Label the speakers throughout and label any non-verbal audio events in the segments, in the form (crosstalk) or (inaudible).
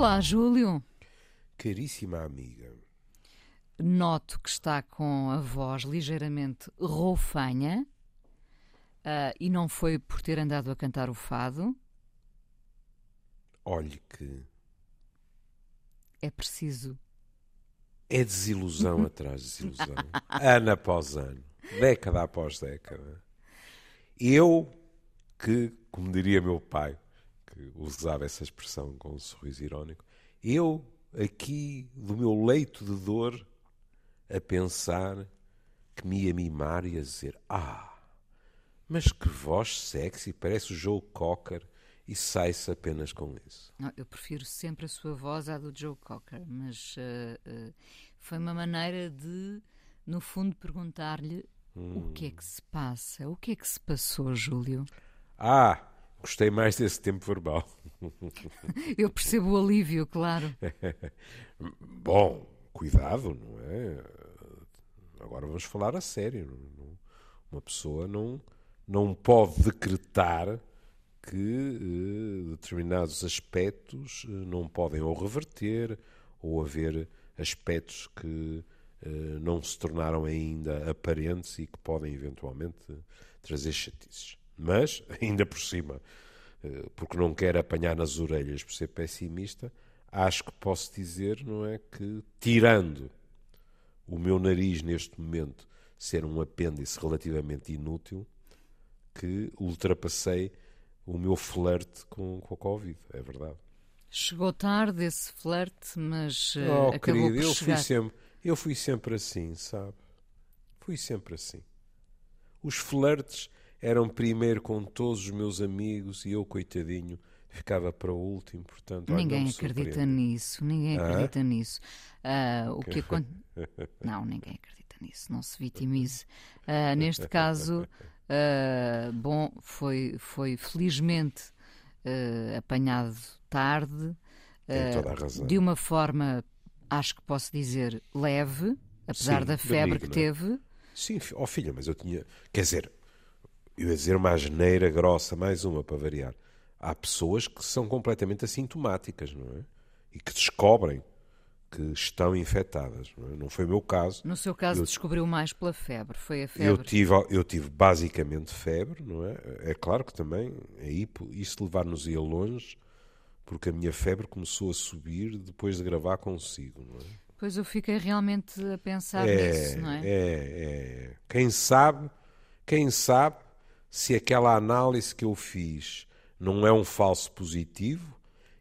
Speaker 1: Olá, Júlio.
Speaker 2: Caríssima amiga.
Speaker 1: Noto que está com a voz ligeiramente roufanha uh, e não foi por ter andado a cantar o fado.
Speaker 2: Olhe que.
Speaker 1: É preciso.
Speaker 2: É desilusão (laughs) atrás de desilusão. ano após ano. Década após década. Eu, que, como diria meu pai, que usava essa expressão com um sorriso irónico, eu, aqui do meu leito de dor, a pensar que me ia mimar e a dizer: Ah, mas que voz sexy, parece o Joe Cocker, e sai-se apenas com isso.
Speaker 1: Não, eu prefiro sempre a sua voz à do Joe Cocker, mas uh, uh, foi uma maneira de, no fundo, perguntar-lhe hum. o que é que se passa, o que é que se passou, Júlio.
Speaker 2: Ah, Gostei mais desse tempo verbal.
Speaker 1: Eu percebo o alívio, claro. (laughs)
Speaker 2: Bom, cuidado, não é? Agora vamos falar a sério. Uma pessoa não, não pode decretar que eh, determinados aspectos eh, não podem ou reverter ou haver aspectos que eh, não se tornaram ainda aparentes e que podem eventualmente trazer chatices. Mas, (laughs) ainda por cima, eh, porque não quero apanhar nas orelhas por ser pessimista, acho que posso dizer, não é, que tirando o meu nariz neste momento ser um apêndice relativamente inútil, que ultrapassei o meu flerte com, com a Covid, é verdade.
Speaker 1: Chegou tarde esse flerte, mas uh, oh, acabou querido, por
Speaker 2: eu
Speaker 1: chegar.
Speaker 2: Fui sempre, eu fui sempre assim, sabe? Fui sempre assim. Os flertes eram primeiro com todos os meus amigos e eu, coitadinho, ficava para o último, portanto...
Speaker 1: Ninguém acredita nisso, ninguém ah? acredita nisso. Uh, o que (laughs) Não, ninguém acredita nisso, não se vitimize. Uh, neste caso, uh, bom, foi, foi felizmente apanhado tarde, de uma forma, acho que posso dizer, leve, apesar Sim, da febre que teve.
Speaker 2: Sim, ó oh, filha, mas eu tinha. Quer dizer, eu ia dizer uma asneira grossa, mais uma para variar. Há pessoas que são completamente assintomáticas, não é? E que descobrem que estão infectadas. Não, é? não foi o meu caso.
Speaker 1: No seu caso, eu, descobriu mais pela febre, foi a febre.
Speaker 2: Eu tive, eu tive basicamente febre, não é? É claro que também aí isso levar-nos ia longe, porque a minha febre começou a subir depois de gravar consigo, não é?
Speaker 1: Pois eu fiquei realmente a pensar é, nisso, não é?
Speaker 2: É, é. Quem sabe, quem sabe se aquela análise que eu fiz não é um falso positivo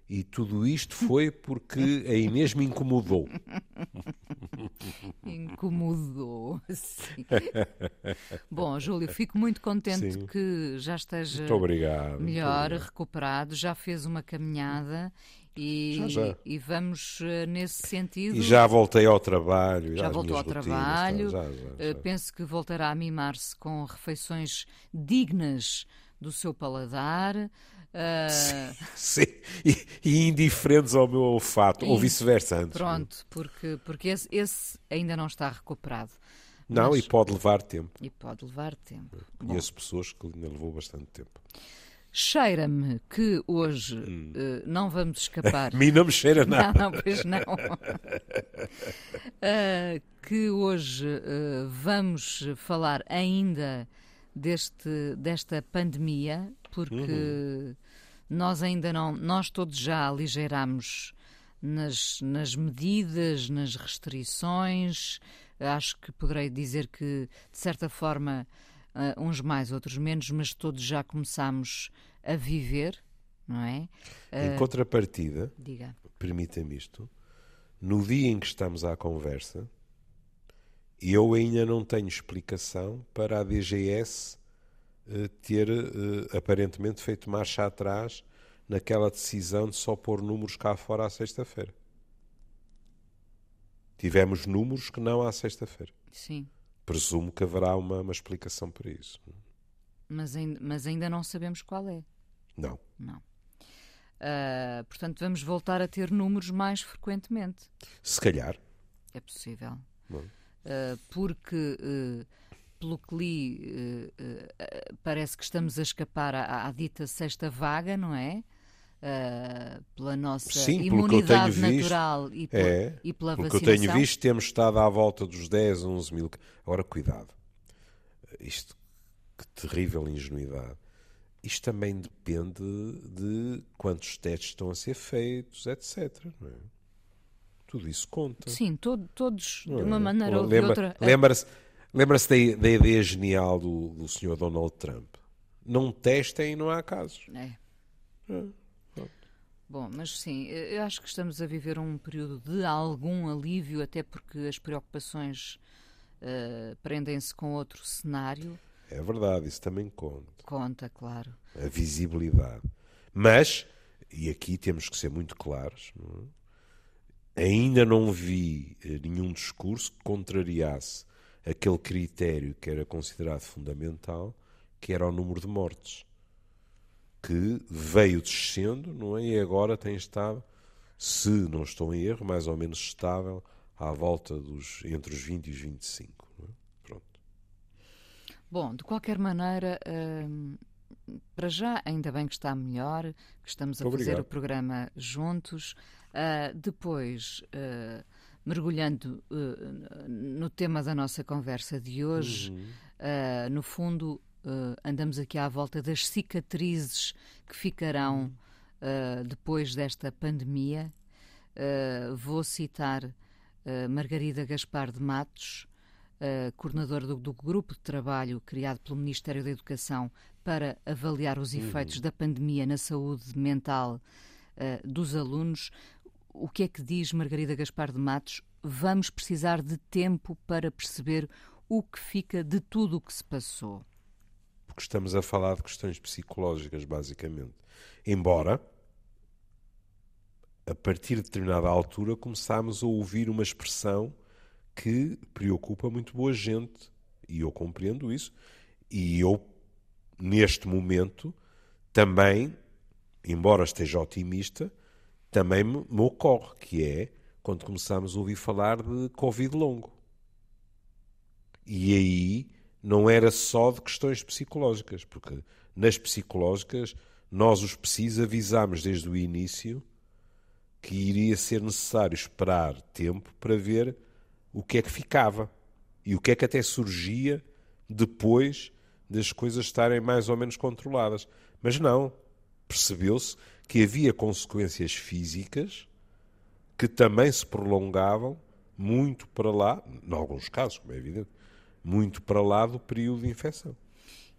Speaker 2: e tudo isto foi porque a Inês me incomodou. (laughs)
Speaker 1: incomodou, sim. (laughs) Bom, Júlio, fico muito contente sim. que já esteja melhor, recuperado, já fez uma caminhada e, já, já. e vamos uh, nesse sentido.
Speaker 2: E já voltei ao trabalho.
Speaker 1: Já, já voltou ao trabalho. Tá, uh, penso que voltará a mimar-se com refeições dignas do seu paladar. Uh...
Speaker 2: Sim, (laughs) sim. E, e, indiferentes ao meu olfato, ou vice-versa antes.
Speaker 1: Pronto, porque, porque esse, esse ainda não está recuperado.
Speaker 2: Não, Mas... e pode levar tempo.
Speaker 1: E pode levar tempo.
Speaker 2: Conheço pessoas que ainda levou bastante tempo.
Speaker 1: Cheira-me que hoje hum. uh, não vamos escapar. (laughs)
Speaker 2: A mim não me cheira (laughs) nada.
Speaker 1: Não, não pois não. uh, (laughs) que hoje uh, vamos falar ainda deste, desta pandemia, porque uhum. nós ainda não, nós todos já aligeiramos nas, nas medidas, nas restrições. Acho que poderei dizer que, de certa forma, uh, uns mais, outros menos, mas todos já começamos a viver, não é?
Speaker 2: Uh, em contrapartida, permita-me isto, no dia em que estamos à conversa, eu ainda não tenho explicação para a DGS uh, ter uh, aparentemente feito marcha atrás naquela decisão de só pôr números cá fora à sexta-feira. Tivemos números que não à sexta-feira.
Speaker 1: Sim
Speaker 2: presumo que haverá uma, uma explicação para isso.
Speaker 1: Mas ainda, mas ainda não sabemos qual é.
Speaker 2: Não.
Speaker 1: Não. Uh, portanto, vamos voltar a ter números mais frequentemente.
Speaker 2: Se calhar.
Speaker 1: É possível. Uh, porque, uh, pelo que li, parece que estamos a escapar à, à, dita sexta vaga, não é? Uh, pela nossa Sim, imunidade natural visto, e, por, é, e pela
Speaker 2: porque
Speaker 1: vacinação.
Speaker 2: eu tenho visto, temos estado à volta dos 10, 11 mil. Agora, cuidado. Isto, que terrível ingenuidade. Isto também depende de quantos testes estão a ser feitos, etc. É? Tudo isso conta.
Speaker 1: Sim, todo, todos, de uma é? maneira ou
Speaker 2: de
Speaker 1: outra.
Speaker 2: Lembra-se lembra da, da, ideia genial do, do senhor Donald Trump. Não testem e não há casos.
Speaker 1: É. Bom, mas sim, eu acho que estamos a viver um período de algum alívio, até porque as preocupações uh, prendem-se com outro cenário.
Speaker 2: É verdade, isso também conta.
Speaker 1: Conta, claro.
Speaker 2: A visibilidade. Mas, e aqui temos que ser muito claros, não é? ainda não vi eh, nenhum discurso que contrariasse aquele critério que era considerado fundamental, que era o número de mortes que veio descendo, não é? E agora tem estado, se não estou em erro, mais ou menos estável à volta dos entre os 20 e os 25. É? Pronto.
Speaker 1: Bom, de qualquer maneira, hum, para já, ainda bem que está melhor, que estamos a Obrigado. fazer o programa juntos. Uh, depois, uh, mergulhando uh, no tema da nossa conversa de hoje, uhum. no fundo, uh, andamos aqui à volta das cicatrizes que ficarão uh, depois desta pandemia. Uh, vou citar Margarida Gaspar de Matos, coordenadora do, do, grupo de trabalho criado pelo Ministério da Educação para avaliar os efeitos uhum. da pandemia na saúde mental dos alunos. O que é que diz Margarida Gaspar de Matos? Vamos precisar de tempo para perceber o que fica de tudo o que se passou
Speaker 2: porque estamos a falar de questões psicológicas, basicamente. Embora, a partir de determinada altura, começámos a ouvir uma expressão que preocupa muito boa gente, e eu compreendo isso, e eu, neste momento, também, embora esteja otimista, também me, me ocorre, que é quando começámos a ouvir falar de Covid longo. E aí não era só de questões psicológicas, porque nas psicológicas nós, os PSIs, avisámos desde o início que iria ser necessário esperar tempo para ver o que é que ficava e o que é que até surgia depois das coisas estarem mais ou menos controladas. Mas não, percebeu-se que havia consequências físicas que também se prolongavam muito para lá, em alguns casos, como é evidente, muito para lá do período de infecção.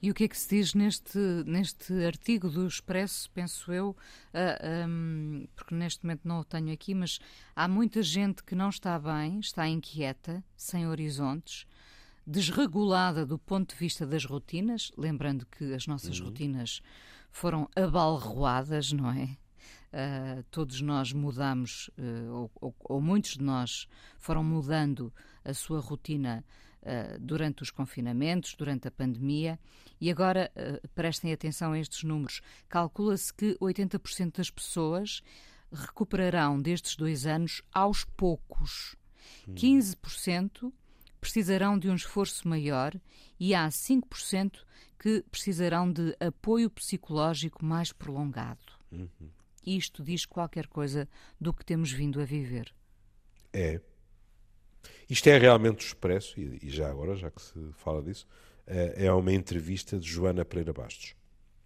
Speaker 1: E o que é que se diz neste, neste artigo do Expresso, penso eu, uh, ah, um, porque neste momento não o tenho aqui, mas há muita gente que não está bem, está inquieta, sem horizontes, desregulada do ponto de vista das rotinas, lembrando que as nossas uhum. rotinas foram abalroadas, não é? Uh, todos nós mudamos, uh, ou, ou, ou, muitos de nós foram mudando a sua rotina uh, durante os confinamentos, durante a pandemia. E agora uh, prestem atenção a estes números. Calcula-se que 80% das pessoas recuperarão destes dois anos aos poucos. 15% hum. precisarão de um esforço maior e há 5% que precisarão de apoio psicológico mais prolongado. Uhum. Isto diz qualquer coisa do que temos vindo a viver.
Speaker 2: É. Isto é realmente o expresso, e, já agora, já que se fala disso, é, é uma entrevista de Joana Pereira Bastos.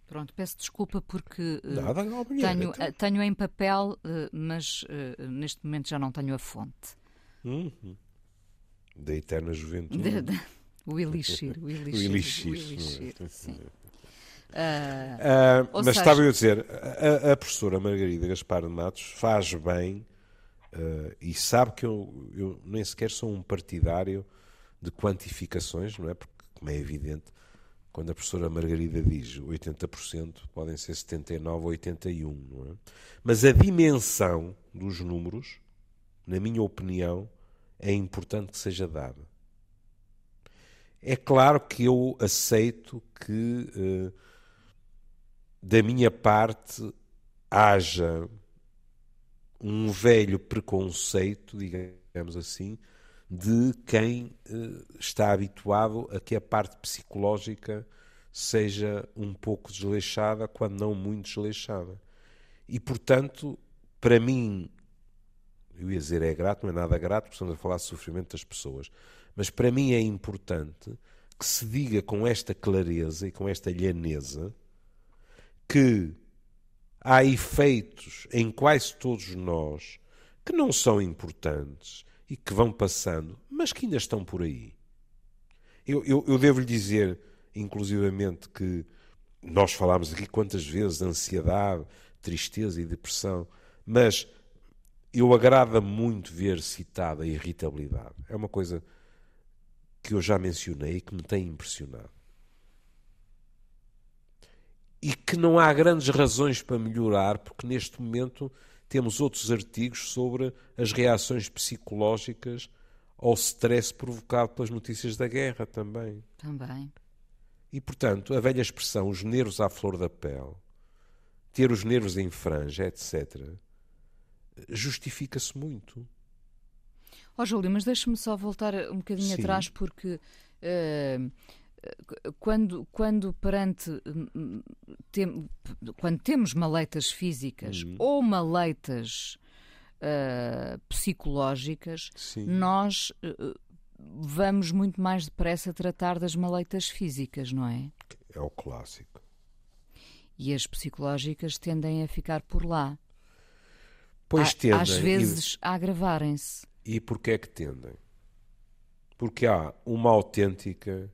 Speaker 1: Pronto, peço desculpa porque
Speaker 2: uh, Nada, não,
Speaker 1: tenho, uh, tenho em papel, uh, mas neste momento já não tenho a fonte.
Speaker 2: Uhum. Da eterna juventude. De,
Speaker 1: de, o elixir. O (laughs) elixir.
Speaker 2: o elixir, o elixir sim. (laughs) mas seja... estava eu a dizer, a, a professora Margarida Gaspar de Matos faz bem Uh, e sabe que eu, eu nem sequer sou um partidário de quantificações, não é? Porque, como é evidente, quando a professora Margarida diz 80%, podem ser 79 ou 81, não é? Mas a dimensão dos números, na minha opinião, é importante que seja dada. É claro que eu aceito que, uh, da minha parte, haja um velho preconceito, digamos assim, de quem uh, está habituado a que a parte psicológica seja um pouco desleixada, quando não muito desleixada. E, portanto, para mim, eu ia dizer é grato, não é nada grato, porque estamos a falar de sofrimento das pessoas, mas para mim é importante que se diga com esta clareza e com esta lhaneza que há efeitos em quase todos nós que não são importantes e que vão passando, mas que ainda estão por aí. Eu, eu, eu devo lhe dizer, inclusivamente, que nós falámos aqui quantas vezes de ansiedade, tristeza e depressão, mas eu agrada muito ver citada a irritabilidade. É uma coisa que eu já mencionei e que me tem impressionado. E que não há grandes razões para melhorar, porque neste momento temos outros artigos sobre as reações psicológicas ao stress provocado pelas notícias da guerra também.
Speaker 1: Também.
Speaker 2: E, portanto, a velha expressão, os nervos à flor da pele, ter os nervos em franja, etc., justifica-se muito.
Speaker 1: Ó oh, Júlio, mas deixe-me só voltar um bocadinho Sim. atrás, porque uh, quando, quando perante hum, tem, quando temos maleitas físicas uhum. ou maleitas uh, psicológicas, Sim. nós uh, vamos muito mais depressa tratar das maleitas físicas, não é?
Speaker 2: É o clássico.
Speaker 1: E as psicológicas tendem a ficar por lá.
Speaker 2: Pois tendem.
Speaker 1: Às vezes e... a agravarem-se.
Speaker 2: E porquê é que tendem? Porque há uma autêntica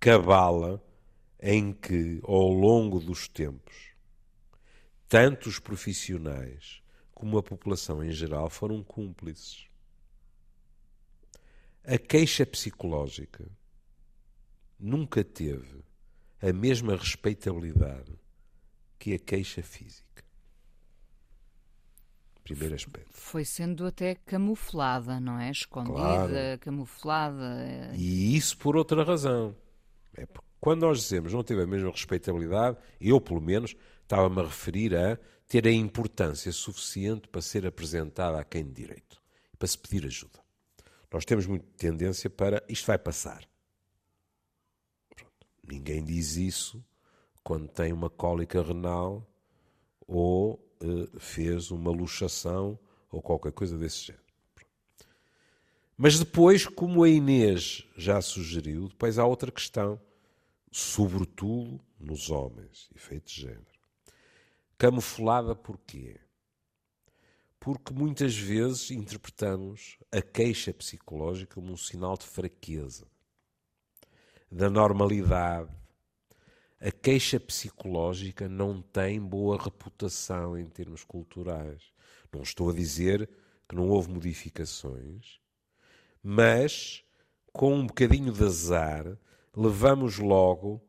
Speaker 2: cabala em que, ao longo dos tempos, tanto os profissionais como a população em geral foram cúmplices. A queixa psicológica nunca teve a mesma respeitabilidade que a queixa física. Primeiro aspecto.
Speaker 1: Foi sendo até camuflada, não é? Escondida, claro. camuflada.
Speaker 2: E isso por outra razão. É porque quando nós dizemos não teve a mesma respeitabilidade, eu, pelo menos, estava-me a referir a ter a importância suficiente para ser apresentada a quem de direito, para se pedir ajuda. Nós temos muita tendência para isto vai passar. Pronto. Ninguém diz isso quando tem uma cólica renal ou uh, fez uma luxação ou qualquer coisa desse género. Mas depois, como a Inês já sugeriu, depois há outra questão, sobretudo nos homens, efeito de género. Camuflada porquê? Porque muitas vezes interpretamos a queixa psicológica como um sinal de fraqueza, da normalidade. A queixa psicológica não tem boa reputação em termos culturais. Não estou a dizer que não houve modificações, mas com um bocadinho de azar, levamos logo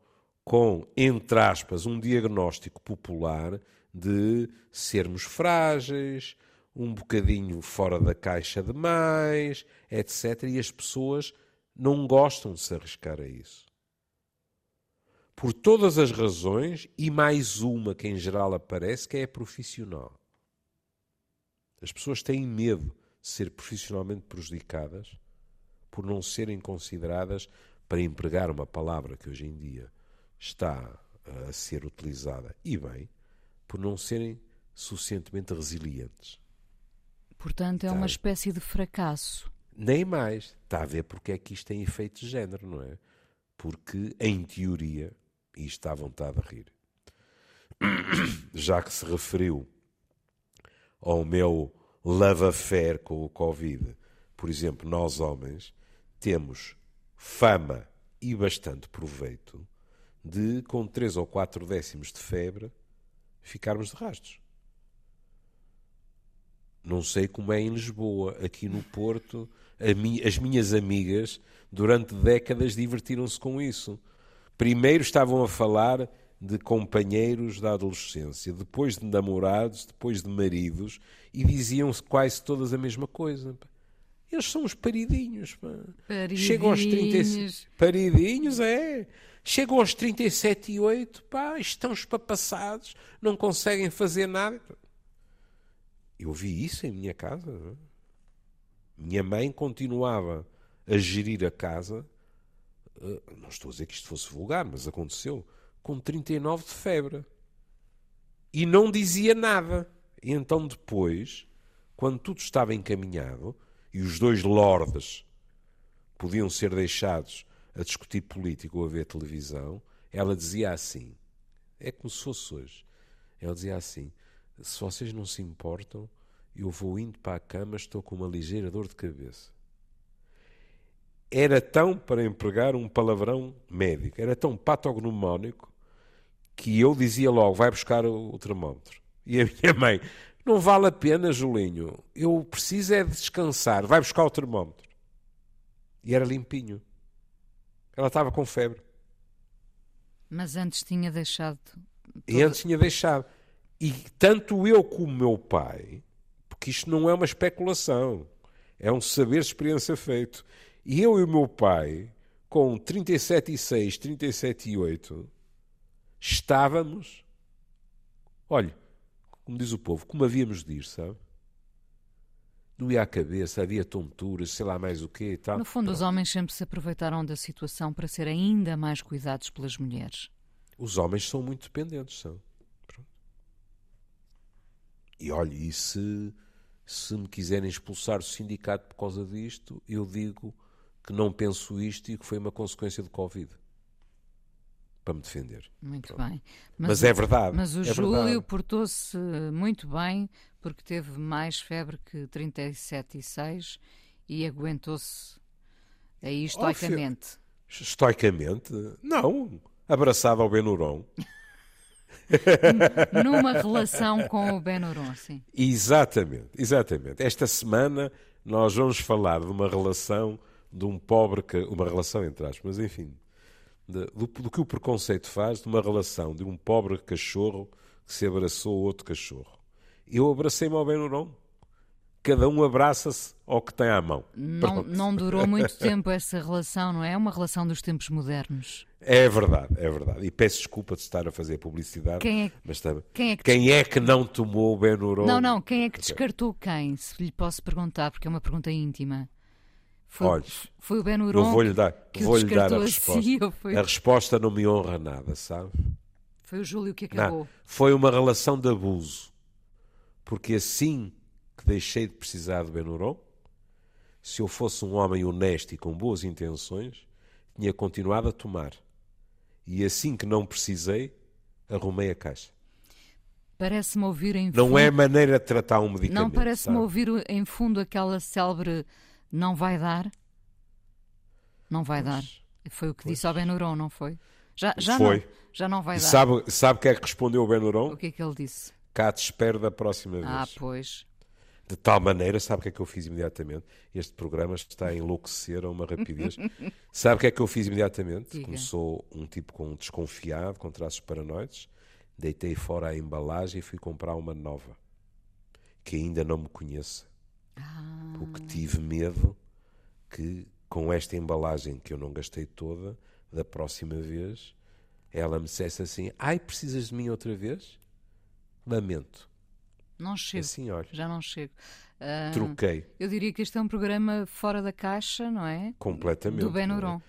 Speaker 2: com, entre aspas, um diagnóstico popular de sermos frágeis, um bocadinho fora da caixa demais, etc. E as pessoas não gostam de se arriscar a isso. Por todas as razões, e mais uma que em geral aparece, que é profissional. As pessoas têm medo de ser profissionalmente prejudicadas por não serem consideradas, para empregar uma palavra que hoje em dia está a ser utilizada, e bem, por não serem suficientemente resilientes.
Speaker 1: Portanto, é uma espécie de fracasso.
Speaker 2: Nem mais. Está a ver porque é que isto tem efeito de género, não é? Porque, em teoria, e está à vontade de rir, (coughs) já que se referiu ao meu love affair com o Covid, por exemplo, nós homens, temos fama e bastante proveito de, com três ou quatro décimos de febre, ficarmos de rastros. Não sei como é em Lisboa. Aqui no Porto, as minhas amigas, durante décadas, divertiram-se com isso. Primeiro estavam a falar de companheiros da adolescência, depois de namorados, depois de maridos, e diziam-se quase todas a mesma coisa. Eles são os paridinhos.
Speaker 1: Paridinhos. Chegam aos
Speaker 2: 30... Paridinhos, é. Chegam aos 37 e 8, pá, estão espapassados, não conseguem fazer nada. Eu vi isso em minha casa. É? Minha mãe continuava a gerir a casa, eh, não estou a dizer que isto fosse vulgar, mas aconteceu, com 39 de febre. e não dizia nada. E então depois, quando tudo estava encaminhado e os dois lordes podiam ser deixados a discutir política ou a ver televisão, ela dizia assim: é como se fosse hoje. Ela dizia assim: se vocês não se importam, eu vou indo para a cama, estou com uma ligeira dor de cabeça. Era tão, para empregar um palavrão médico, era tão patognomónico que eu dizia logo: vai buscar o, o termómetro. E a minha mãe: não vale a pena, Julinho, eu preciso é de descansar, vai buscar o termómetro. E era limpinho. Ela estava com febre.
Speaker 1: Mas antes tinha deixado.
Speaker 2: E antes tinha deixado. E tanto eu como o meu pai, porque isto não é uma especulação, é um saber experiência feito. E eu e o meu pai, com 37,6, 37,8, estávamos, olha, como diz o povo, como havíamos de ir, sabe? Doía a cabeça, havia tonturas, sei lá mais o quê e tal.
Speaker 1: No fundo, Pronto. os homens sempre se aproveitaram da situação para ser ainda mais cuidados pelas mulheres.
Speaker 2: Os homens são muito dependentes, são. Pronto. E olha, e se, se me quiserem expulsar do sindicato por causa disto, eu digo que não penso isto e que foi uma consequência do Covid para me defender.
Speaker 1: Muito Pronto. bem.
Speaker 2: Mas, mas, é verdade.
Speaker 1: Mas o
Speaker 2: é
Speaker 1: Júlio portou-se muito bem porque teve mais febre que 37,6 e aguentou-se aí estoicamente.
Speaker 2: Oh, estoicamente? Não. Abraçado ao Benuron. (laughs)
Speaker 1: Numa relação com o Benuron, sim.
Speaker 2: Exatamente, exatamente. Esta semana nós vamos falar de uma relação de um pobre, uma relação entre aspas, mas enfim, de, do, do, que o preconceito faz de uma relação de um pobre cachorro que se abraçou a outro cachorro. Eu abracei-me ao Benuron. Cada um abraça-se ao que tem à mão.
Speaker 1: Não, não durou (laughs) muito tempo essa relação, não é? É uma relação dos tempos modernos.
Speaker 2: É verdade, é verdade. E peço desculpa de estar a fazer publicidade.
Speaker 1: Quem é,
Speaker 2: mas também,
Speaker 1: quem é, que,
Speaker 2: quem é que não tomou o Benuron?
Speaker 1: Não, não, quem é que descartou quem? Se lhe posso perguntar, porque é uma pergunta íntima. Foi, foi o Ben Uron
Speaker 2: vou-lhe dar,
Speaker 1: que
Speaker 2: vou -lhe dar a
Speaker 1: resposta. Si,
Speaker 2: foi... A resposta não me honra nada, sabe?
Speaker 1: Foi o Júlio que acabou. Não,
Speaker 2: foi uma relação de abuso. Porque assim que deixei de precisar de Benuron, se eu fosse um homem honesto e com boas intenções, tinha continuado a tomar. E assim que não precisei, arrumei a caixa.
Speaker 1: Parece-me ouvir em
Speaker 2: fundo... Não é maneira de tratar um medicamento.
Speaker 1: Não parece-me ouvir em fundo aquela célebre não vai dar. Não vai pois, dar. Foi o que pois. disse ao Benuron, não foi? Já, já foi. Não, já não vai
Speaker 2: e
Speaker 1: dar.
Speaker 2: Sabe, sabe que é que respondeu o Benuron?
Speaker 1: O que é que ele disse?
Speaker 2: Cá te espero da próxima vez.
Speaker 1: Ah, pois.
Speaker 2: De tal maneira, sabe o que é que eu fiz imediatamente? Este programa está a enlouquecer a uma rapidez. (laughs) sabe o que é que eu fiz imediatamente? Diga. Começou um tipo com desconfiado, com traços paranoides. Deitei fora a embalagem e fui comprar uma nova. Que ainda não me conheça.
Speaker 1: Ah.
Speaker 2: Porque tive medo que, com esta embalagem que eu não gastei toda, da próxima vez, ela me dissesse assim: Ai, precisas de mim outra vez? Lamento.
Speaker 1: Não chego.
Speaker 2: Assim, olha.
Speaker 1: Já não chego. Uh,
Speaker 2: Troquei.
Speaker 1: Eu diria que este é um programa fora da caixa, não é?
Speaker 2: Completamente.
Speaker 1: Do Ben É?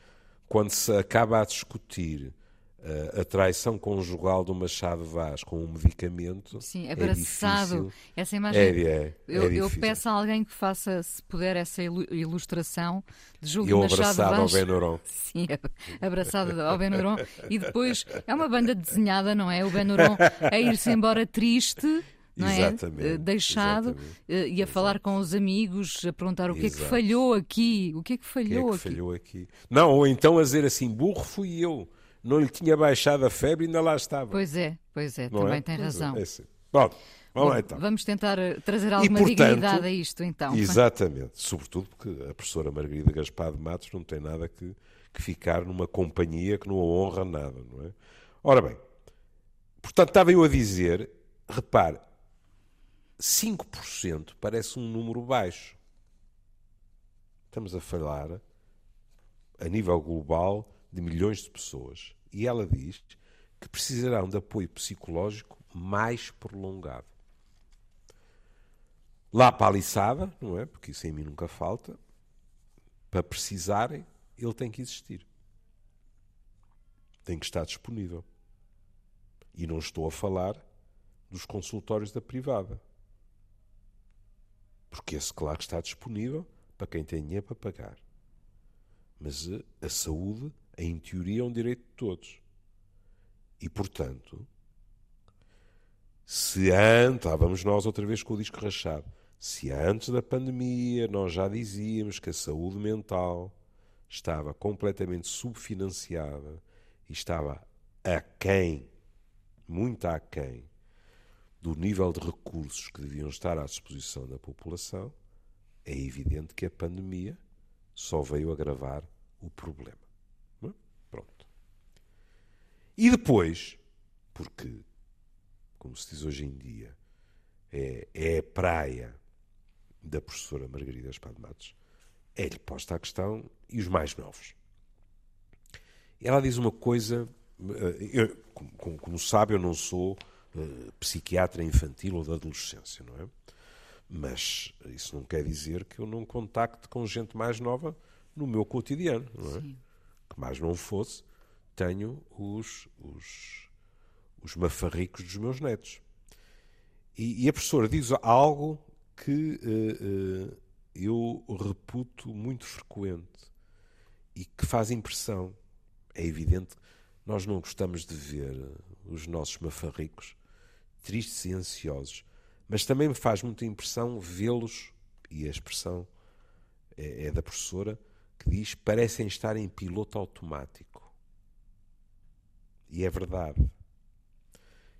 Speaker 2: Quando se acaba a discutir uh, a traição conjugal do Machado Vaz com um medicamento.
Speaker 1: Sim, é abraçado. É essa imagem. É, é, eu, eu, peço a alguém que faça, se puder, essa ilustração de Júlio eu
Speaker 2: abraçado ao Benuron. (laughs)
Speaker 1: Sim, abraçado ao Benuron. E depois é uma banda desenhada, não é? O Benuron a ir-se embora triste. Não é?
Speaker 2: exatamente,
Speaker 1: é? Deixado
Speaker 2: exatamente,
Speaker 1: e a exatamente. falar com os amigos, a perguntar o que Exato. é que falhou aqui, o que é que falhou,
Speaker 2: que é que aqui? falhou aqui. Não, ou então a dizer assim, burro fui eu não lhe tinha baixado a febre e ainda lá estava.
Speaker 1: Pois é, pois é, não também é? tem pois razão. É, é
Speaker 2: Bom, vamos lá então.
Speaker 1: Vamos tentar eh, trazer alguma e, portanto, dignidade a isto então.
Speaker 2: Exatamente, sobretudo porque a professora Margarida Gaspar de Matos não tem nada que, que ficar numa companhia que não a honra nada, não é? Ora bem, portanto estava eu a dizer, repare, 5% parece um número baixo. Estamos a falar, a nível global, de milhões de pessoas. E ela diz que precisarão de apoio psicológico mais prolongado. Lá para a liçada, não é? Porque isso em mim nunca falta. Para precisarem, ele tem que existir. Tem que estar disponível. E não estou a falar dos consultórios da privada. Porque esse, claro, está disponível para quem tem dinheiro para pagar. Mas a, a saúde, em teoria, é um direito de todos. E, portanto, se antes, lá vamos nós outra vez com o disco rachado, se antes da pandemia nós já dizíamos que a saúde mental estava completamente subfinanciada e estava aquém, muito aquém, do nível de recursos que deviam estar à disposição da população, é evidente que a pandemia só veio agravar o problema. E depois, porque, como se diz hoje em dia, é, é a praia da professora Margarida Espado Matos, é-lhe posta a questão, e os mais novos? Ela diz uma coisa, eh, eu, como, como sabe, eu não sou uh, psiquiatra infantil ou da adolescência, não é? Mas isso não quer dizer que eu não contacte com gente mais nova no meu cotidiano, não é? Sim. Que mais não fosse, tenho os, os, os mafarricos dos meus netos. E, e a professora diz algo que uh, uh, eu reputo muito frequente e que faz impressão. É evidente, nós não gostamos de ver os nossos mafarricos tristes e ansiosos, mas também me faz muita impressão vê-los, e a expressão é, é da professora, que diz parecem estar em piloto automático. E é verdade.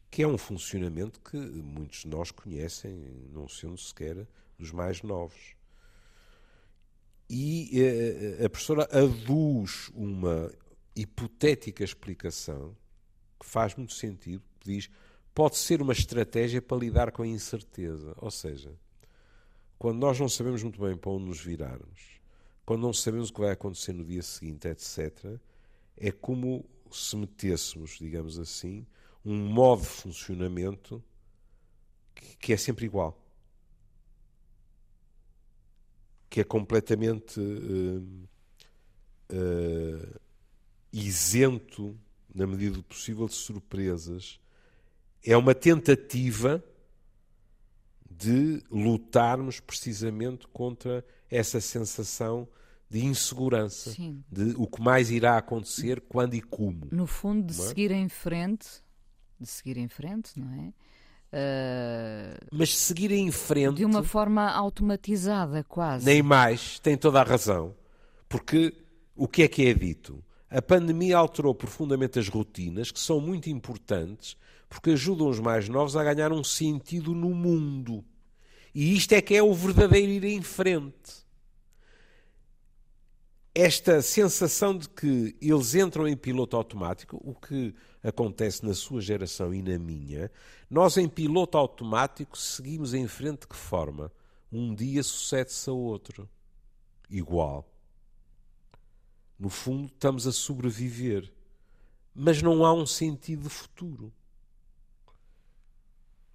Speaker 2: Que é um funcionamento que muitos de nós conhecem, não sendo sequer dos mais novos. E uh, a professora aduz uma hipotética explicação que faz muito sentido, que diz pode ser uma estratégia para lidar com a incerteza. Ou seja, quando nós não sabemos muito bem para onde nos virarmos, quando não sabemos o que vai acontecer no dia seguinte, etc., é como se metêssemos, digamos assim, um modo de funcionamento que, que é sempre igual. Que é completamente uh, uh, isento, na medida do possível, de surpresas é uma tentativa de lutarmos precisamente contra essa sensação de insegurança, Sim. de o que mais irá acontecer, quando e como.
Speaker 1: No fundo, de é? seguir em frente, de seguir em frente, não é?
Speaker 2: Uh, Mas seguir em frente.
Speaker 1: De uma forma automatizada, quase.
Speaker 2: Nem mais, tem toda a razão. Porque o que é que é dito? A pandemia alterou profundamente as rotinas, que são muito importantes, porque ajudam os mais novos a ganhar um sentido no mundo. E isto é que é o verdadeiro ir em frente. Esta sensação de que eles entram em piloto automático, o que acontece na sua geração e na minha, nós em piloto automático seguimos em frente de que forma? Um dia sucede-se a outro. Igual. No fundo, estamos a sobreviver. Mas não há um sentido de futuro.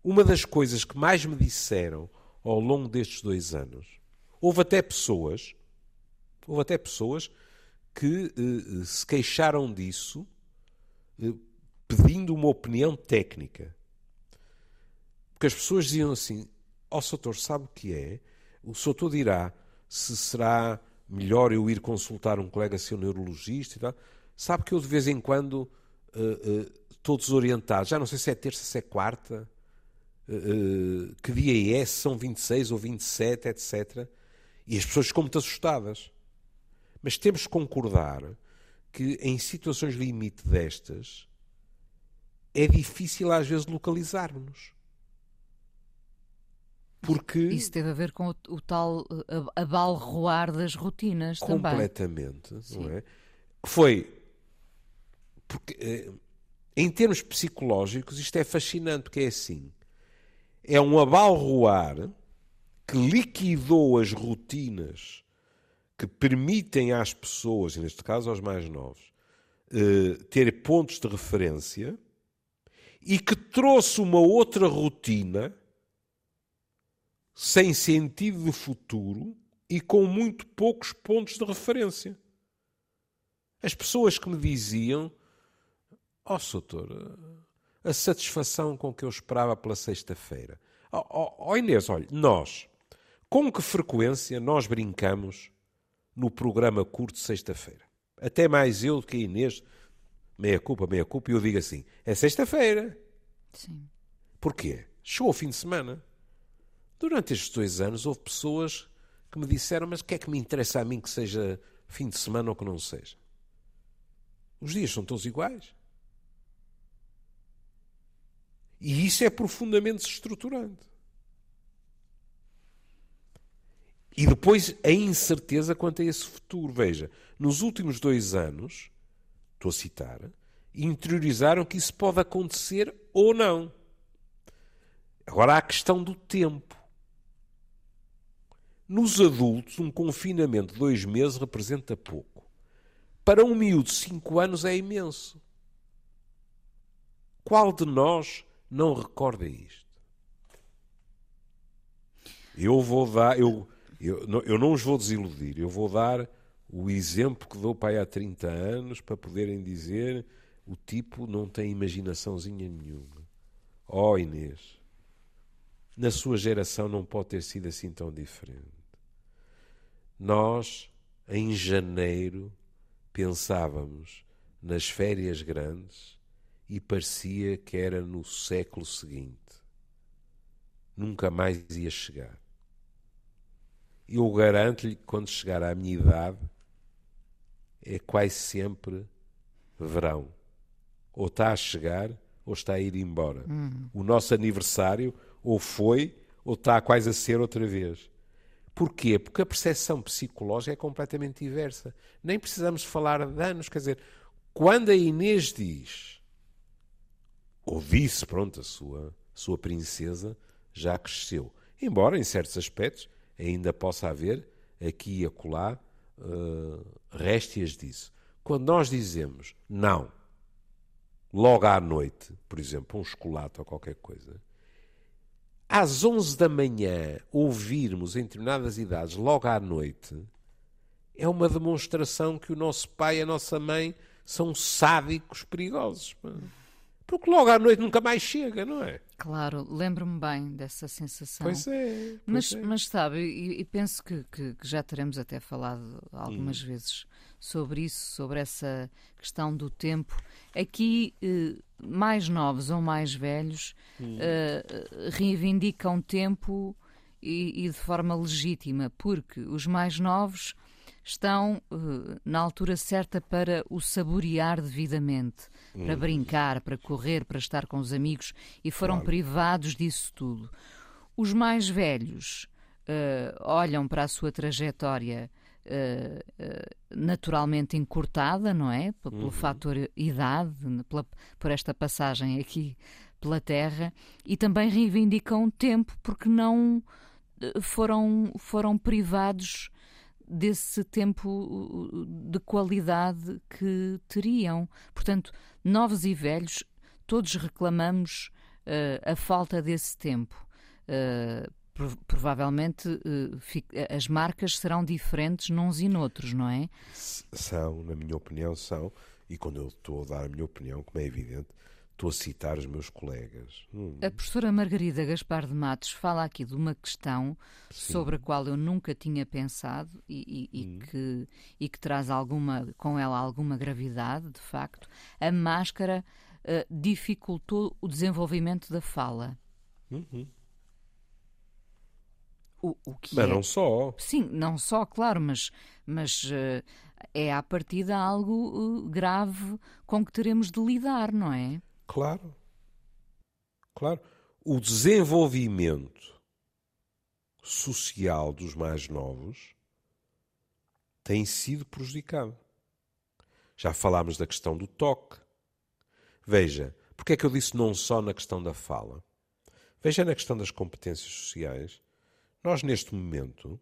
Speaker 2: Uma das coisas que mais me disseram ao longo destes dois anos, houve até pessoas, houve até pessoas que eh, se queixaram disso, eh, pedindo uma opinião técnica. Porque as pessoas diziam assim: Ó oh, Soutor, sabe o que é? O Soutor dirá se será melhor eu ir consultar um colega seu neurologista e tal. Sabe que eu de vez em quando uh, uh, estou desorientado, já não sei se é terça, se é quarta, uh, que dia é, se são 26 ou 27, etc. E as pessoas ficam muito assustadas. Mas temos que concordar que em situações limite destas é difícil às vezes localizar-nos.
Speaker 1: Porque... Isso teve a ver com o, o tal abalroar das rotinas
Speaker 2: completamente,
Speaker 1: também.
Speaker 2: Completamente, não é? Foi porque eh, em termos psicológicos isto é fascinante, porque é assim é um abalroar que liquidou as rotinas que permitem às pessoas, e neste caso aos mais novos, eh, ter pontos de referência e que trouxe uma outra rotina sem sentido de futuro e com muito poucos pontos de referência. As pessoas que me diziam: Ó, oh, doutor, a satisfação com que eu esperava pela sexta-feira. Ó oh, oh Inês, olha, nós, com que frequência nós brincamos no programa curto sexta-feira? Até mais eu do que a Inês, meia culpa, meia culpa, e eu digo assim: é sexta-feira.
Speaker 1: Sim.
Speaker 2: Porquê? Chegou o fim de semana. Durante estes dois anos houve pessoas que me disseram: Mas o que é que me interessa a mim que seja fim de semana ou que não seja? Os dias são todos iguais. E isso é profundamente estruturante. E depois a incerteza quanto a esse futuro. Veja, nos últimos dois anos, estou a citar, interiorizaram que isso pode acontecer ou não. Agora há a questão do tempo. Nos adultos, um confinamento de dois meses representa pouco. Para um miúdo de cinco anos é imenso. Qual de nós não recorda isto? Eu vou dar, eu, eu, eu não os vou desiludir, eu vou dar o exemplo que dou para aí há 30 anos para poderem dizer o tipo não tem imaginaçãozinha nenhuma. Oh, Inês, na sua geração não pode ter sido assim tão diferente. Nós, em janeiro, pensávamos nas férias grandes e parecia que era no século seguinte. Nunca mais ia chegar. Eu garanto-lhe que quando chegar à minha idade é quase sempre verão. Ou está a chegar ou está a ir embora. Uhum. O nosso aniversário ou foi ou está quase a ser outra vez. Porquê? Porque a percepção psicológica é completamente diversa. Nem precisamos falar de anos. Quer dizer, quando a Inês diz, ou disse, pronto, a sua, sua princesa já cresceu. Embora, em certos aspectos, ainda possa haver aqui e acolá uh, réstias disso. Quando nós dizemos não, logo à noite, por exemplo, um chocolate ou qualquer coisa, às 11 da manhã ouvirmos em determinadas idades, logo à noite, é uma demonstração que o nosso pai e a nossa mãe são sádicos perigosos. Porque logo à noite nunca mais chega, não é?
Speaker 1: Claro, lembro-me bem dessa sensação.
Speaker 2: Pois é. Pois
Speaker 1: mas,
Speaker 2: é.
Speaker 1: mas sabe, e, e penso que, que, que, já teremos até falado algumas hum. vezes sobre isso, sobre essa questão do tempo. Aqui, eh, mais novos ou mais velhos hum. eh, reivindicam tempo e, e, de forma legítima, porque os mais novos estão uh, na altura certa para o saborear devidamente, hum. para brincar, para correr, para estar com os amigos e foram claro. privados disso tudo. Os mais velhos uh, olham para a sua trajetória uh, naturalmente encurtada, não é? Pelo uhum. fator idade, pela, por esta passagem aqui pela Terra, e também reivindicam tempo porque não foram, foram privados desse tempo de qualidade que teriam. Portanto, novos e velhos, todos reclamamos uh, a falta desse tempo. Uh, provavelmente uh, as marcas serão diferentes nuns e noutros, não é?
Speaker 2: São, na minha opinião, são. E quando eu estou a dar a minha opinião, como é evidente, Estou a citar os meus colegas.
Speaker 1: Hum. A professora Margarida Gaspar de Matos fala aqui de uma questão Sim. sobre a qual eu nunca tinha pensado e, e, hum. e, que, e que traz alguma, com ela alguma gravidade, de facto. A máscara uh, dificultou o desenvolvimento da fala.
Speaker 2: Uhum.
Speaker 1: O, o que
Speaker 2: mas
Speaker 1: é...
Speaker 2: não só.
Speaker 1: Sim, não só, claro, mas, mas uh, é a partir de algo uh, grave com que teremos de lidar, não é?
Speaker 2: Claro. Claro. O desenvolvimento social dos mais novos tem sido prejudicado. Já falámos da questão do toque. Veja, porque é que eu disse não só na questão da fala? Veja na questão das competências sociais. Nós, neste momento,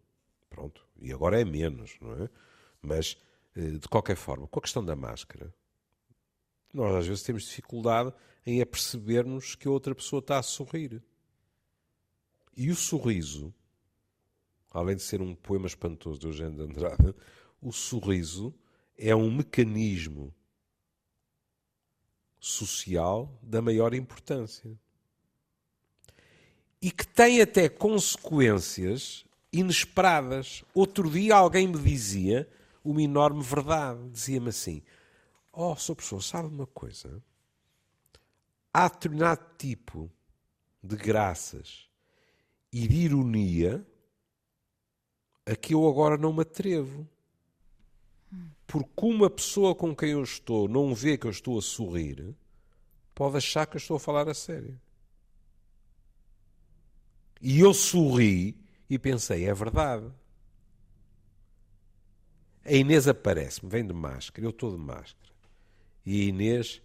Speaker 2: pronto, e agora é menos, não é? Mas, eh, de qualquer forma, com a questão da máscara, nós às vezes temos dificuldade em apercebermos que a outra pessoa está a sorrir. E o sorriso, além de ser um poema espantoso de Eugênio de Andrade, o sorriso é um mecanismo social da maior importância. E que tem até consequências inesperadas. Outro dia alguém me dizia uma enorme verdade. Dizia-me assim: Oh, sou professor, sabe uma coisa? Há determinado tipo de graças e de ironia a que eu agora não me atrevo. Porque uma pessoa com quem eu estou não vê que eu estou a sorrir, pode achar que eu estou a falar a sério. E eu sorri e pensei, é verdade. A Inês aparece-me, vem de máscara, eu estou de máscara. E a Inês,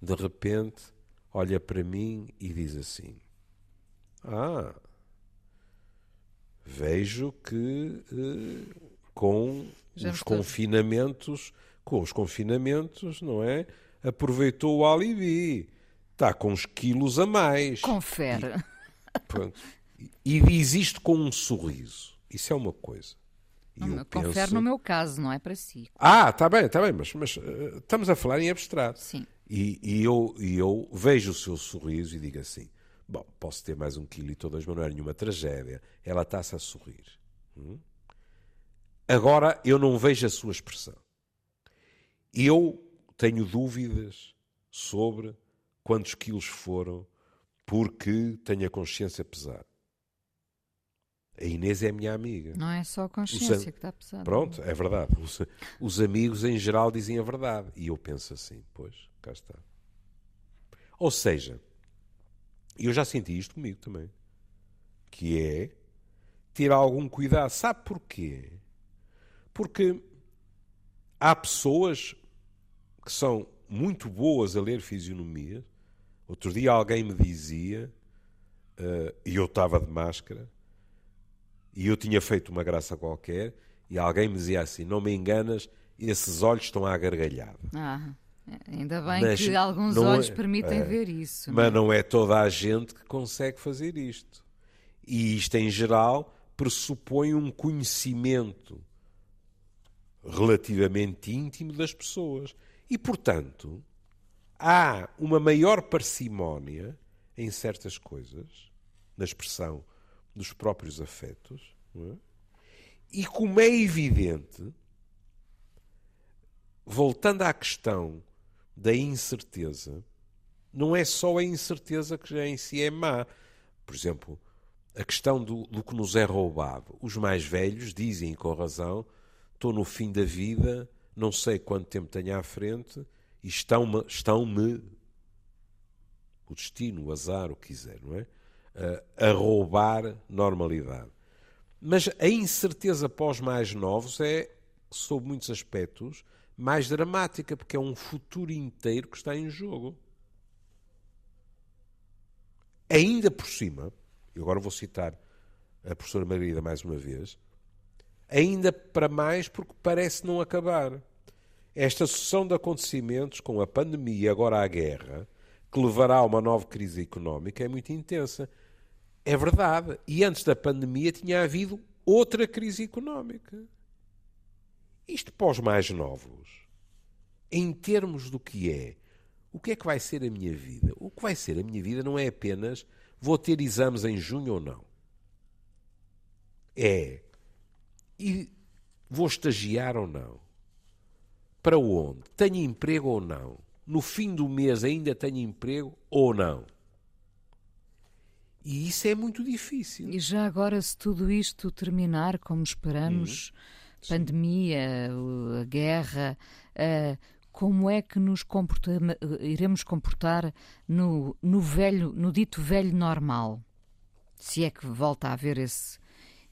Speaker 2: de repente, olha para mim e diz assim: Ah, vejo que eh, com Já os confinamentos, com os confinamentos, não é? Aproveitou o alibi. Está com uns quilos a mais.
Speaker 1: Confere.
Speaker 2: E, e diz isto com um sorriso. Isso é uma coisa.
Speaker 1: Não, confere penso... no meu caso, não é para si.
Speaker 2: Ah, está bem, está bem, mas, mas uh, estamos a falar em abstrato.
Speaker 1: Sim.
Speaker 2: E, e, eu, e eu vejo o seu sorriso e digo assim: bom, posso ter mais um quilo e todas, mas não é nenhuma tragédia. Ela está-se a sorrir. Hum? Agora eu não vejo a sua expressão. Eu tenho dúvidas sobre quantos quilos foram, porque tenho a consciência pesada. A Inês é minha amiga.
Speaker 1: Não é só a consciência os, que está pesada.
Speaker 2: Pronto, é verdade. Os, os, amigos em geral dizem a verdade. E eu penso assim, pois, cá está. Ou seja, eu já senti isto comigo também. Que é ter algum cuidado. Sabe porquê? Porque há pessoas que são muito boas a ler fisionomia. Outro dia alguém me dizia, uh, e eu estava de máscara, e eu tinha feito uma graça qualquer e alguém me dizia assim: Não me enganas, esses olhos estão à gargalhada.
Speaker 1: Ah, ainda bem mas que alguns olhos é, permitem é, ver isso.
Speaker 2: Mas não é? não é toda a gente que consegue fazer isto. E isto, em geral, pressupõe um conhecimento relativamente íntimo das pessoas. E, portanto, há uma maior parcimónia em certas coisas, na expressão dos próprios afetos. É? E como é evidente, voltando à questão da incerteza, não é só a incerteza que já em si é má. Por exemplo, a questão do, do que nos é roubado. Os mais velhos dizem, com razão, estou no fim da vida, não sei quanto tempo tenho à frente, e estão-me, estão-me o destino, o azar, o que quiser, não é? A roubar normalidade. Mas a incerteza pós mais novos é, sob muitos aspectos, mais dramática, porque é um futuro inteiro que está em jogo. Ainda por cima, e agora vou citar a professora Margarida mais uma vez, ainda para mais porque parece não acabar. Esta sucessão de acontecimentos, com a pandemia e agora a guerra, que levará a uma nova crise económica, é muito intensa. É verdade. E antes da pandemia tinha havido outra crise económica. Isto para os mais novos, em termos do que é, o que é que vai ser a minha vida? O que vai ser a minha vida não é apenas vou ter exames em junho ou não. É e vou estagiar ou não? Para onde? Tenho emprego ou não? No fim do mês ainda tenho emprego ou não? E isso é muito difícil.
Speaker 1: E já agora, se tudo isto terminar como esperamos, hum, pandemia, a guerra, uh, como é que nos comporta, iremos comportar no, no velho, no dito velho normal? Se é que volta a haver esse,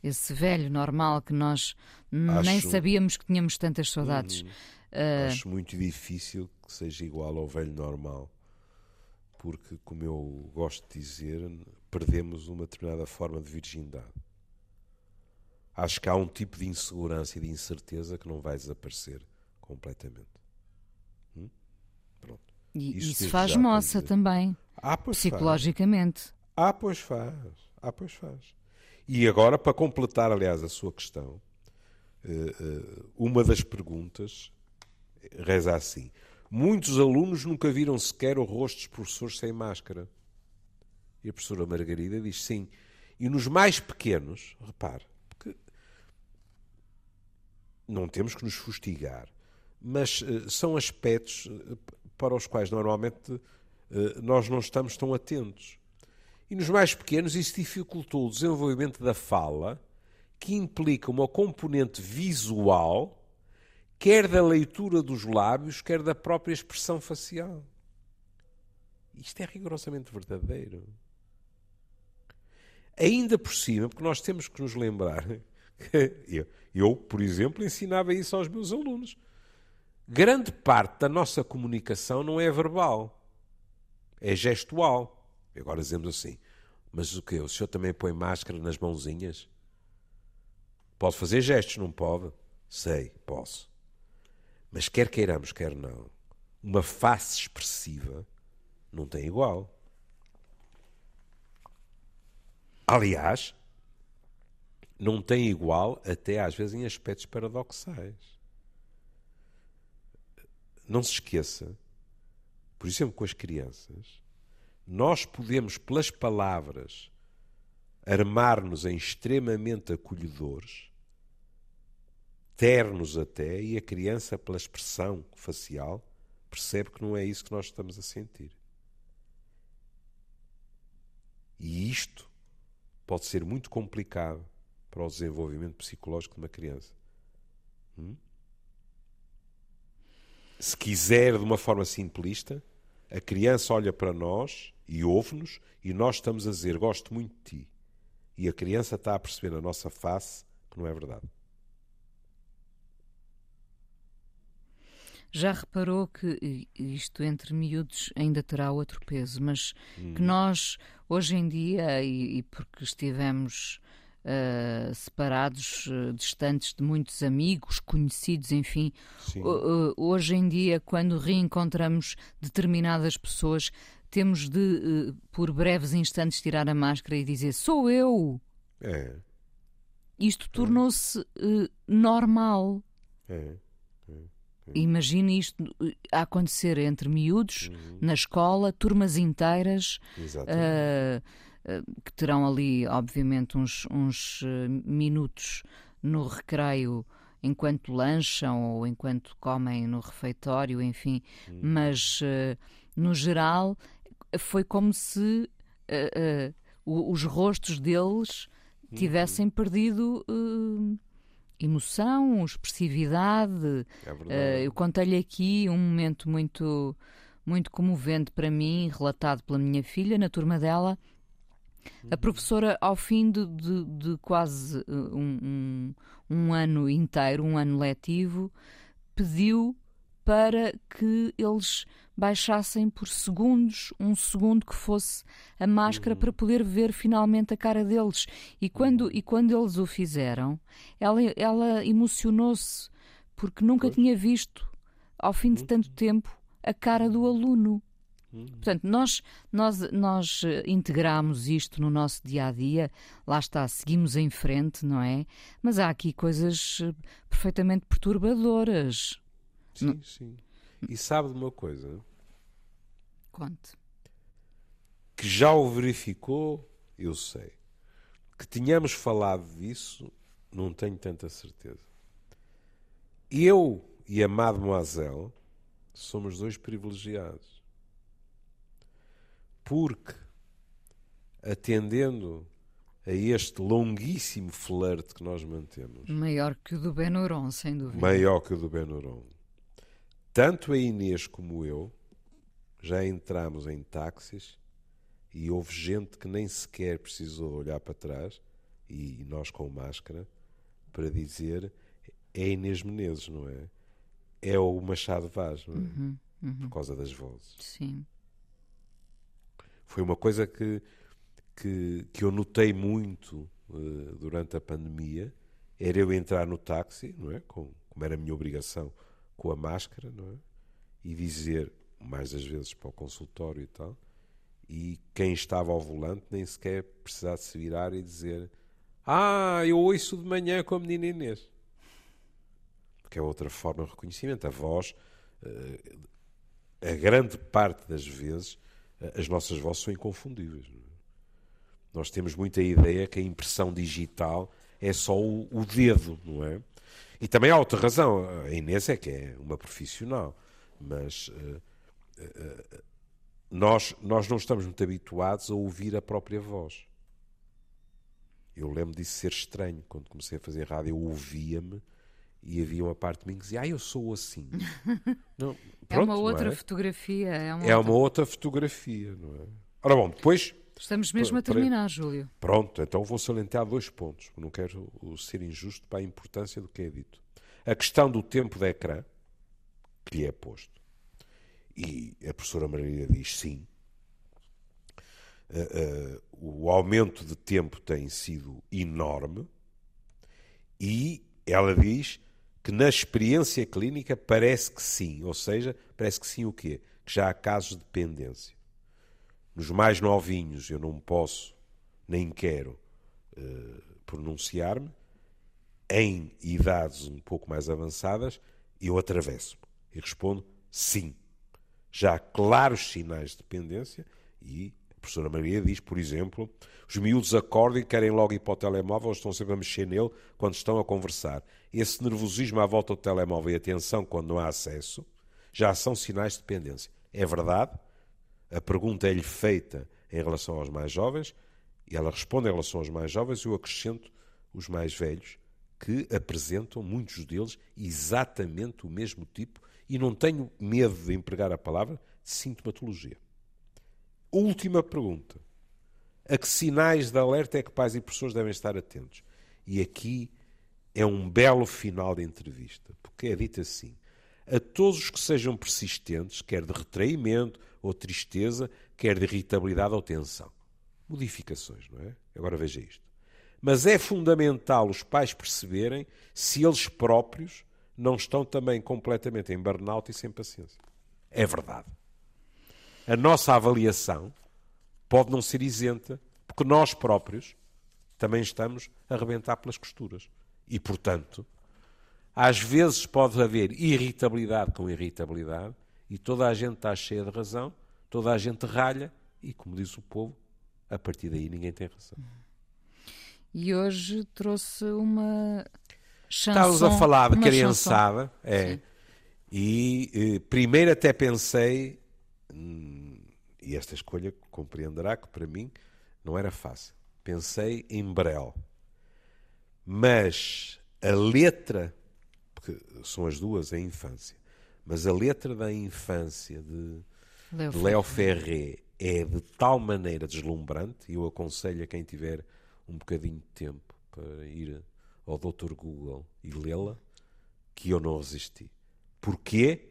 Speaker 1: esse velho normal que nós Acho... nem sabíamos que tínhamos tantas saudades. Hum,
Speaker 2: uh... Acho muito difícil que seja igual ao velho normal porque, como eu gosto de dizer, perdemos uma determinada forma de virgindade. Acho que há um tipo de insegurança e de incerteza que não vai desaparecer completamente. Hum?
Speaker 1: Pronto. E isso, isso faz moça também, ah, psicologicamente.
Speaker 2: Faz. Ah, pois faz. Ah, pois faz. E agora, para completar, aliás, a sua questão, eh, eh, uma das perguntas reza assim: Muitos alunos nunca viram sequer o rosto dos professores sem máscara. E a professora Margarida diz sim. E nos mais pequenos, repare, não temos que nos fustigar, mas uh, são aspectos uh, para os quais normalmente uh, nós não estamos tão atentos. E nos mais pequenos isso dificultou o desenvolvimento da fala, que implica uma componente visual quer da leitura dos lábios, quer da própria expressão facial. Isto é rigorosamente verdadeiro. Ainda por cima, porque nós temos que nos lembrar eu, eu, por exemplo, ensinava isso aos meus alunos. Grande parte da nossa comunicação não é verbal, é gestual. Agora dizemos assim, mas o que? O senhor também põe máscara nas mãozinhas? Pode fazer gestos, não pode? Sei, posso. Mas quer queiramos, quer não, uma face expressiva não tem igual. Aliás, não tem igual até às vezes em aspectos paradoxais. Não se esqueça, por exemplo, com as crianças, nós podemos, pelas palavras, armar-nos em extremamente acolhedores ternos até, e a criança, pela expressão facial, percebe que não é isso que nós estamos a sentir. E isto pode ser muito complicado para o desenvolvimento psicológico de uma criança. Hum? Se quiser, de uma forma simplista, a criança olha para nós e ouve-nos e nós estamos a dizer gosto muito de ti. E a criança está a perceber na nossa face que não é verdade.
Speaker 1: Já reparou que isto entre miúdos ainda terá outro peso, mas hum. que nós, hoje em dia, e, e porque estivemos uh, separados, uh, distantes de muitos amigos, conhecidos, enfim, uh, hoje em dia, quando reencontramos determinadas pessoas, temos de, por breves instantes, tirar a máscara e dizer: Sou eu!
Speaker 2: É.
Speaker 1: Isto tornou-se
Speaker 2: normal. É.
Speaker 1: Imagine isto a acontecer entre miúdos, uhum. na escola, turmas inteiras, uh, uh, que terão ali, obviamente, uns, uns uh, minutos no recreio enquanto lancham ou enquanto comem no refeitório, enfim, uhum. mas no geral foi como se os rostos deles uhum. tivessem perdido emoção, expressividade.
Speaker 2: É
Speaker 1: uh, eu contei-lhe aqui um momento muito, muito comovente para mim, relatado pela minha filha, na turma dela. A professora, ao fim de, de, de quase eh, um, um, um, ano inteiro, um ano letivo, pediu para que eles baixassem por segundos, um segundo que fosse a máscara para poder ver finalmente a cara deles. E quando, e quando eles o fizeram, ela, ela emocionou-se porque nunca tinha visto, ao fim de tanto uhum. tempo, a cara do aluno. Uhum. Portanto, nós, nós, nós eh, integramos isto no nosso dia a dia, lá está, seguimos em frente, não é? Mas há aqui coisas eh, perfeitamente perturbadoras.
Speaker 2: Sim, sim. E sabe de uma coisa?
Speaker 1: Conte.
Speaker 2: Que já o verificou, eu sei. Que tínhamos falado disso, não tenho tanta certeza. Eu e a Mademoiselle somos dois privilegiados. Porque, atendendo a este longuíssimo flerte que nós mantemos.
Speaker 1: Maior que o do Benuron, sem dúvida.
Speaker 2: Maior que o do Benuron. Tanto a Inês como eu já entramos em táxis e houve gente que nem sequer precisou olhar para trás, e nós com máscara, para dizer é Inês Menezes, não é? É o Machado Vaz, não é?
Speaker 1: Uhum, uhum.
Speaker 2: Por causa das vozes.
Speaker 1: Sim.
Speaker 2: Foi uma coisa que, que, que eu notei muito uh, durante a pandemia, era eu entrar no táxi, não é? Com, como era a minha obrigação, com a máscara, não é? E dizer mais das vezes para o consultório e tal, e quem estava ao volante nem sequer precisasse se virar e dizer Ah, eu ouço de manhã com a menina Inês. Porque é outra forma de reconhecimento. A voz uh, a grande parte das vezes, as nossas vozes são inconfundíveis. É? Nós temos muita ideia que a impressão digital é só o, o, dedo, não é? E também há outra razão. A Inês é que é uma profissional, mas uh, nós, nós não estamos muito habituados a ouvir a própria voz. Eu lembro disso ser estranho. Quando comecei a fazer rádio, eu ouvia-me e havia uma parte de mim que dizia, ah, eu sou assim. (laughs)
Speaker 1: não, é pronto, é uma outra é? fotografia. É, uma,
Speaker 2: é outra... uma outra fotografia, não é? Ora bom, depois...
Speaker 1: Estamos mesmo a terminar, Júlio.
Speaker 2: Pronto, então vou salientar dois pontos. Não quero ser injusto para a importância do que é dito. A questão do tempo de ecrã, que lhe é posto. E a professora Maria diz sim. Uh, uh, o aumento de tempo tem sido enorme e ela diz que na experiência clínica parece que sim, ou seja, parece que sim o quê? Que já há casos de dependência. Nos mais novinhos eu não posso, nem quero uh, pronunciar-me, em idades um pouco mais avançadas, eu atravesso e respondo sim. Já há claros sinais de dependência e a professora Maria diz, por exemplo, os miúdos acordam e querem logo ir para o telemóvel, estão sempre a mexer nele quando estão a conversar. Esse nervosismo à volta do telemóvel e atenção quando não há acesso já são sinais de dependência. É verdade, a pergunta é-lhe feita em relação aos mais jovens e ela responde em relação aos mais jovens e eu acrescento os mais velhos, que apresentam, muitos deles, exatamente o mesmo tipo e não tenho medo de empregar a palavra sintomatologia. Última pergunta. A que sinais de alerta é que pais e professores devem estar atentos? E aqui é um belo final de entrevista, porque é dito assim: a todos os que sejam persistentes, quer de retraimento ou tristeza, quer de irritabilidade ou tensão. Modificações, não é? Agora veja isto. Mas é fundamental os pais perceberem se eles próprios não estão também completamente em burnout e sem paciência. É verdade. A nossa avaliação pode não ser isenta, porque nós próprios também estamos a arrebentar pelas costuras. E, portanto, às vezes pode haver irritabilidade com irritabilidade e toda a gente está cheia de razão, toda a gente ralha e, como diz o povo, a partir daí ninguém tem razão.
Speaker 1: E hoje trouxe uma.
Speaker 2: Estávamos a falar de criançada, é. E eh, primeiro até pensei hum, e esta escolha compreenderá que para mim não era fácil. Pensei em Brel. Mas a letra, porque são as duas a infância, mas a letra da infância de Léo, de Léo Ferré é de tal maneira deslumbrante, e eu aconselho a quem tiver um bocadinho de tempo para ir ao Dr. Google e lê-la, que eu não resisti. Porquê?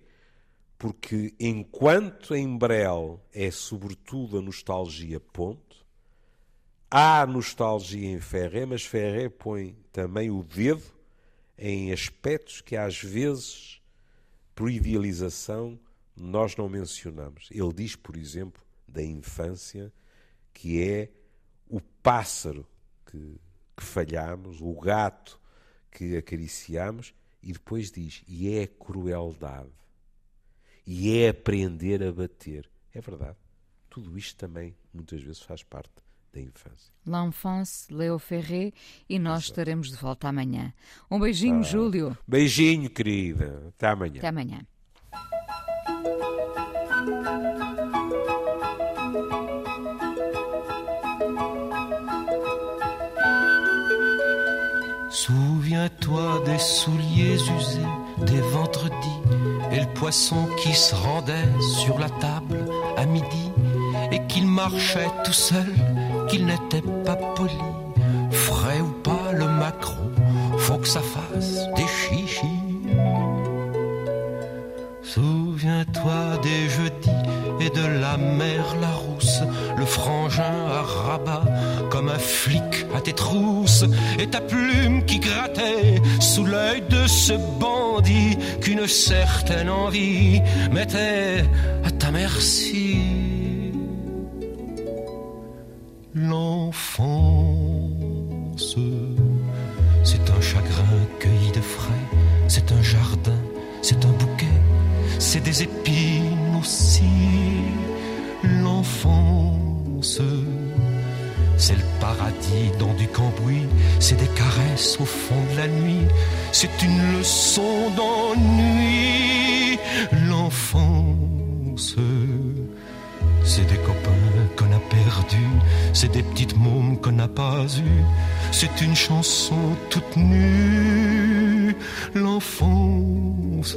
Speaker 2: porque enquanto em Brel é sobretudo a nostalgia ponto, há nostalgia em Ferré, mas Ferré põe também o dedo em aspectos que às vezes, por idealização, nós não mencionamos. Ele diz, por exemplo, da infância, que é o pássaro que, que falhamos, o gato que acariciamos, e depois diz, e é crueldade e é aprender a bater. É verdade. Tudo isto também muitas vezes faz parte da infância.
Speaker 1: L'Enfance, Leo Ferré, e nós Exato. estaremos de volta amanhã. Um beijinho, ah, Júlio.
Speaker 2: Beijinho, querida. Até amanhã.
Speaker 1: Até amanhã. Souviens-toi des souliers usés, des vendredis et le poisson qui se rendait sur la table à midi et qu'il marchait tout seul, qu'il n'était pas poli. Frais ou pas le macron, faut que ça fasse des chichis. Souviens-toi des jeudis et de la mer la le frangin à rabat comme un flic à tes trousses et ta plume qui grattait sous l'œil de ce bandit qu'une certaine envie mettait à ta merci. L'enfance, c'est un chagrin cueilli de frais, c'est un jardin, c'est un bouquet, c'est des épines
Speaker 3: aussi l'enfance. C'est le paradis dans du cambouis, c'est des caresses au fond de la nuit, c'est une leçon d'ennui, l'enfance. C'est des copains qu'on a perdus, c'est des petites mômes qu'on n'a pas eues, c'est une chanson toute nue, l'enfance.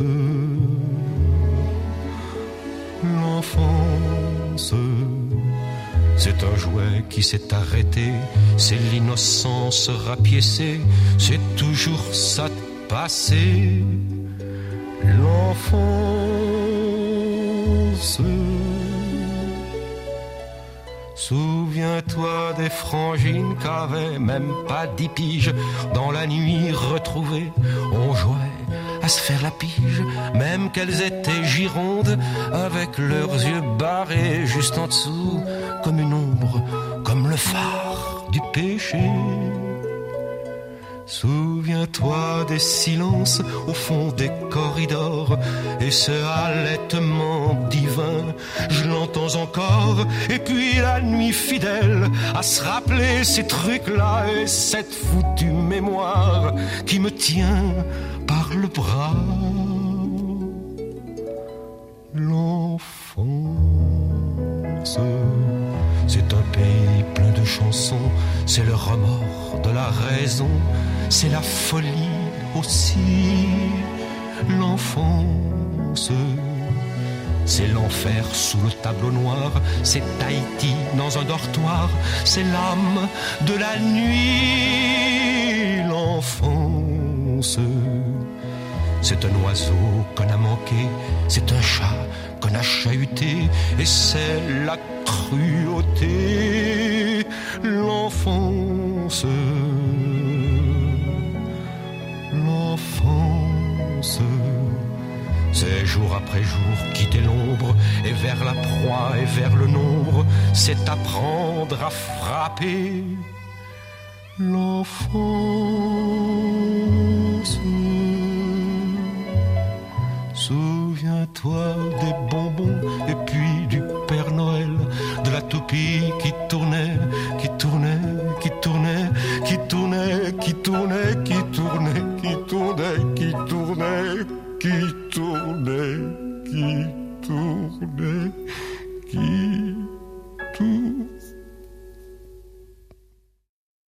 Speaker 3: L'enfance. C'est un jouet qui s'est arrêté, c'est l'innocence rapiécée, c'est toujours ça de passé. L'enfance. Souviens-toi des frangines qu'avaient même pas dix dans la nuit retrouvée. On jouait à se faire la pige, même qu'elles étaient girondes, avec leurs yeux barrés juste en dessous, comme une ombre, comme le phare du péché. Souviens-toi des silences au fond des corridors et ce halètement divin, je l'entends encore. Et puis la nuit fidèle à se rappeler ces trucs-là et cette foutue mémoire qui me tient par le bras. L'enfance, c'est un pays plein de chansons, c'est le remords de la raison, c'est la folie aussi. L'enfance, c'est l'enfer sous le tableau noir, c'est Tahiti dans un dortoir, c'est l'âme de la nuit. L'enfance. C'est un oiseau qu'on a manqué, c'est un chat qu'on a chahuté, et c'est la cruauté, l'enfance. L'enfance. C'est jour après jour quitter l'ombre et vers la proie et vers le nombre, c'est apprendre à frapper l'enfance. Souviens-toi des bonbons et puis tapis qui tournait, qui tournait, qui tournait, qui tournait, qui tournait,